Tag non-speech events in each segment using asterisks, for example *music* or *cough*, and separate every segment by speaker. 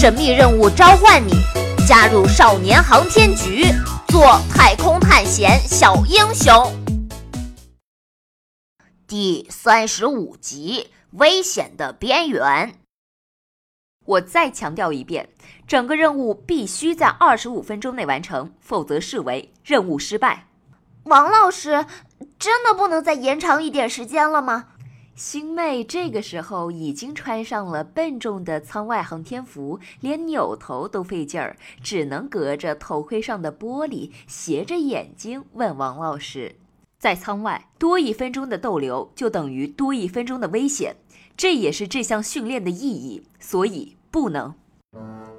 Speaker 1: 神秘任务召唤你，加入少年航天局，做太空探险小英雄。第三十五集：危险的边缘。
Speaker 2: 我再强调一遍，整个任务必须在二十五分钟内完成，否则视为任务失败。
Speaker 1: 王老师，真的不能再延长一点时间了吗？
Speaker 2: 星妹这个时候已经穿上了笨重的舱外航天服，连扭头都费劲儿，只能隔着头盔上的玻璃，斜着眼睛问王老师：“在舱外多一分钟的逗留，就等于多一分钟的危险，这也是这项训练的意义，所以不能。”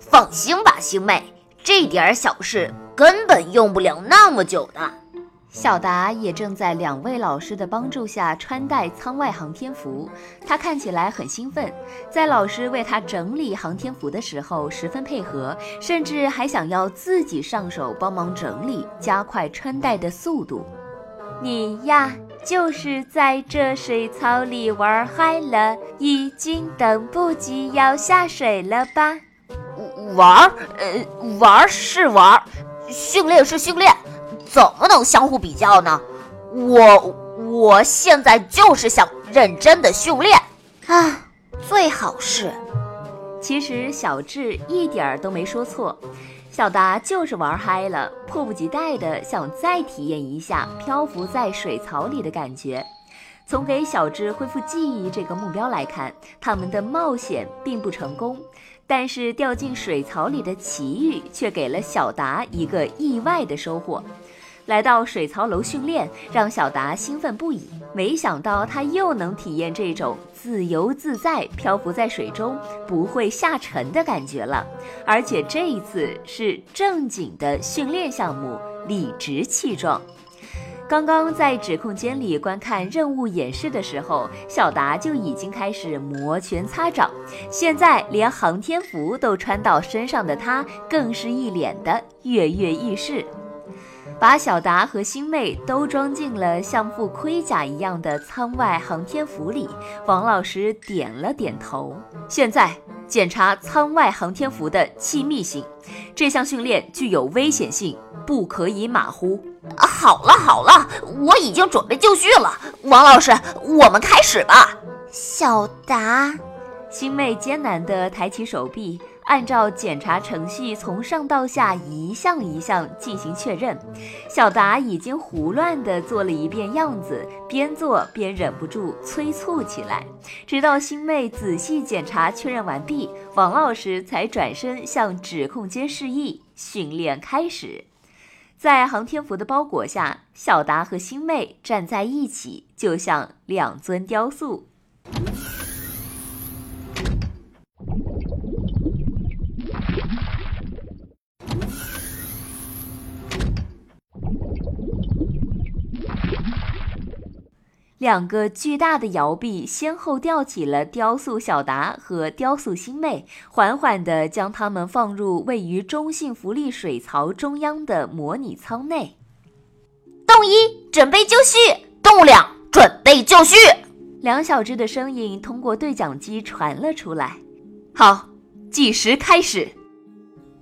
Speaker 1: 放心吧，星妹，这点小事根本用不了那么久的。
Speaker 2: 小达也正在两位老师的帮助下穿戴舱外航天服，他看起来很兴奋，在老师为他整理航天服的时候十分配合，甚至还想要自己上手帮忙整理，加快穿戴的速度。你呀，就是在这水槽里玩嗨了，已经等不及要下水了吧？
Speaker 1: 玩儿？呃，玩儿是玩儿，训练是训练。怎么能相互比较呢？我我现在就是想认真的训练啊，最好是。
Speaker 2: 其实小智一点儿都没说错，小达就是玩嗨了，迫不及待的想再体验一下漂浮在水槽里的感觉。从给小智恢复记忆这个目标来看，他们的冒险并不成功，但是掉进水槽里的奇遇却给了小达一个意外的收获。来到水槽楼训练，让小达兴奋不已。没想到他又能体验这种自由自在、漂浮在水中不会下沉的感觉了。而且这一次是正经的训练项目，理直气壮。刚刚在指控间里观看任务演示的时候，小达就已经开始摩拳擦掌。现在连航天服都穿到身上的他，更是一脸的跃跃欲试。把小达和星妹都装进了像副盔甲一样的舱外航天服里，王老师点了点头。现在检查舱外航天服的气密性，这项训练具有危险性，不可以马虎。
Speaker 1: 好了好了，我已经准备就绪了。王老师，我们开始吧。
Speaker 3: 小达，
Speaker 2: 星妹艰难地抬起手臂。按照检查程序，从上到下一项一项进行确认。小达已经胡乱地做了一遍样子，边做边忍不住催促起来。直到星妹仔细检查确认完毕，王老师才转身向指控间示意训练开始。在航天服的包裹下，小达和星妹站在一起，就像两尊雕塑。两个巨大的摇臂先后吊起了雕塑小达和雕塑星妹，缓缓地将它们放入位于中性浮力水槽中央的模拟舱内。
Speaker 1: 动一，准备就绪；动两，准备就绪。
Speaker 2: 两小只的声音通过对讲机传了出来。好，计时开始，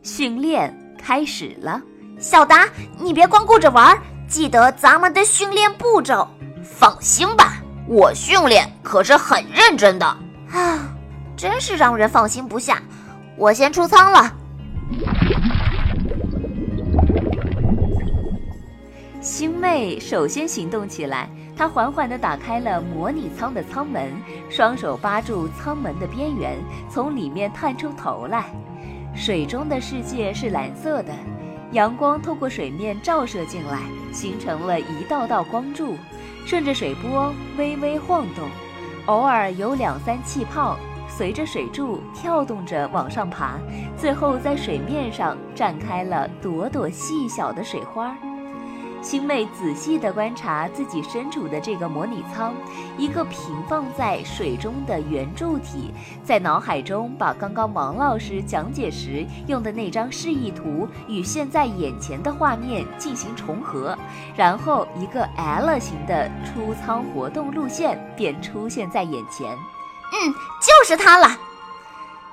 Speaker 2: 训练开始了。
Speaker 3: 小达，你别光顾着玩，记得咱们的训练步骤。
Speaker 1: 放心吧，我训练可是很认真的
Speaker 3: 啊！真是让人放心不下。我先出舱了。
Speaker 2: 星妹首先行动起来，她缓缓地打开了模拟舱的舱门，双手扒住舱门的边缘，从里面探出头来。水中的世界是蓝色的，阳光透过水面照射进来，形成了一道道光柱。顺着水波微微晃动，偶尔有两三气泡随着水柱跳动着往上爬，最后在水面上绽开了朵朵细小的水花。星妹仔细地观察自己身处的这个模拟舱，一个平放在水中的圆柱体，在脑海中把刚刚王老师讲解时用的那张示意图与现在眼前的画面进行重合，然后一个 L 型的出舱活动路线便出现在眼前。
Speaker 3: 嗯，就是它了。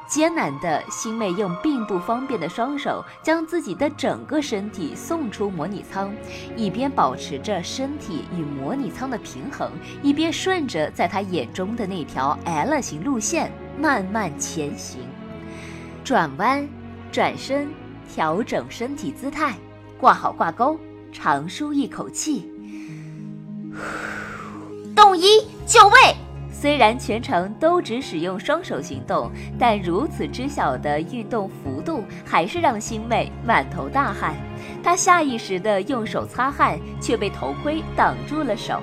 Speaker 2: 艰难的，星妹用并不方便的双手将自己的整个身体送出模拟舱，一边保持着身体与模拟舱的平衡，一边顺着在她眼中的那条 L 型路线慢慢前行。转弯，转身，调整身体姿态，挂好挂钩，长舒一口气。*sighs*
Speaker 3: 动一就位。
Speaker 2: 虽然全程都只使用双手行动，但如此之小的运动幅度，还是让星妹满头大汗。她下意识地用手擦汗，却被头盔挡住了手。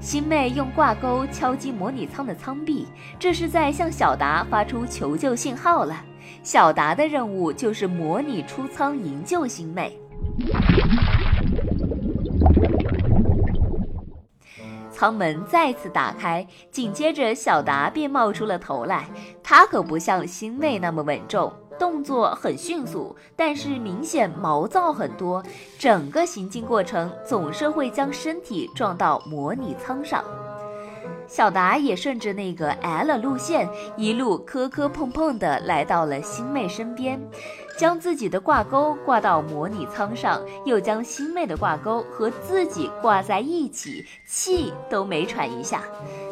Speaker 2: 星妹用挂钩敲击模拟舱的舱壁，这是在向小达发出求救信号了。小达的任务就是模拟出舱营救星妹。舱门再次打开，紧接着小达便冒出了头来。他可不像星妹那么稳重，动作很迅速，但是明显毛躁很多。整个行进过程总是会将身体撞到模拟舱上。小达也顺着那个 L 路线，一路磕磕碰碰地来到了星妹身边。将自己的挂钩挂到模拟舱上，又将星妹的挂钩和自己挂在一起，气都没喘一下，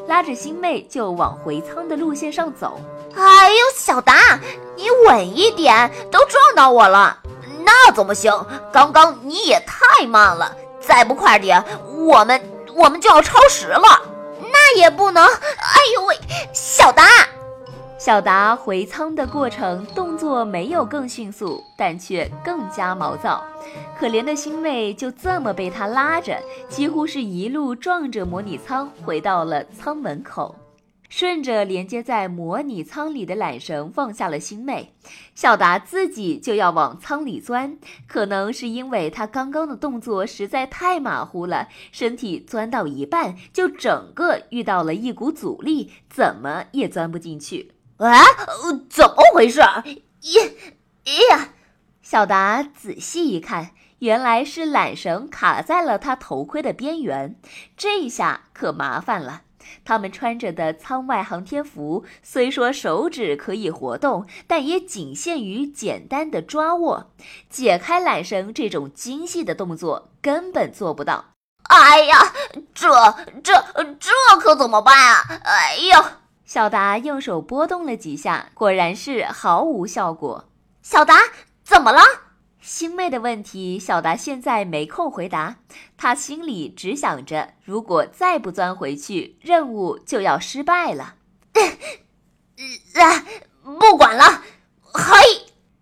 Speaker 2: 拉着星妹就往回舱的路线上走。
Speaker 3: 哎呦，小达，你稳一点，都撞到我了，
Speaker 1: 那怎么行？刚刚你也太慢了，再不快点，我们我们就要超时了。
Speaker 3: 也不能。哎呦喂，小达。
Speaker 2: 小达回舱的过程动作没有更迅速，但却更加毛躁。可怜的星妹就这么被他拉着，几乎是一路撞着模拟舱回到了舱门口。顺着连接在模拟舱里的缆绳放下了星妹，小达自己就要往舱里钻。可能是因为他刚刚的动作实在太马虎了，身体钻到一半就整个遇到了一股阻力，怎么也钻不进去。
Speaker 1: 啊，怎么回事？呀呀！
Speaker 2: 小达仔细一看，原来是缆绳卡在了他头盔的边缘。这下可麻烦了。他们穿着的舱外航天服，虽说手指可以活动，但也仅限于简单的抓握。解开缆绳这种精细的动作，根本做不到。
Speaker 1: 哎呀，这这这可怎么办啊？哎呀！
Speaker 2: 小达用手拨动了几下，果然是毫无效果。
Speaker 3: 小达，怎么了？
Speaker 2: 星妹的问题，小达现在没空回答。他心里只想着，如果再不钻回去，任务就要失败了。*laughs*
Speaker 1: 啊，不管了，嘿！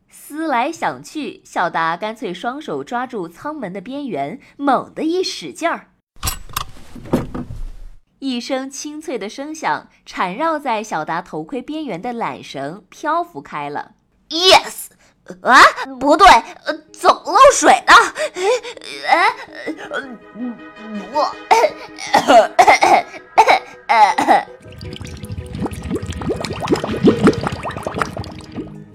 Speaker 2: 思来想去，小达干脆双手抓住舱门的边缘，猛地一使劲儿。一声清脆的声响，缠绕在小达头盔边缘的缆绳漂浮开了。
Speaker 1: Yes，啊，不对，怎么漏水了？哎，我，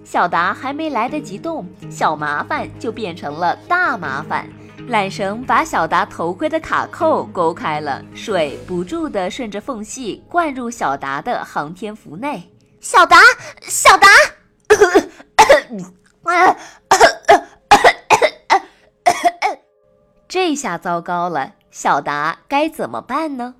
Speaker 2: 小达还没来得及动，小麻烦就变成了大麻烦。缆绳把小达头盔的卡扣勾开了，水不住地顺着缝隙灌入小达的航天服内。
Speaker 3: 小达，小达，*coughs* *coughs*
Speaker 2: 这下糟糕了，小达该怎么办呢？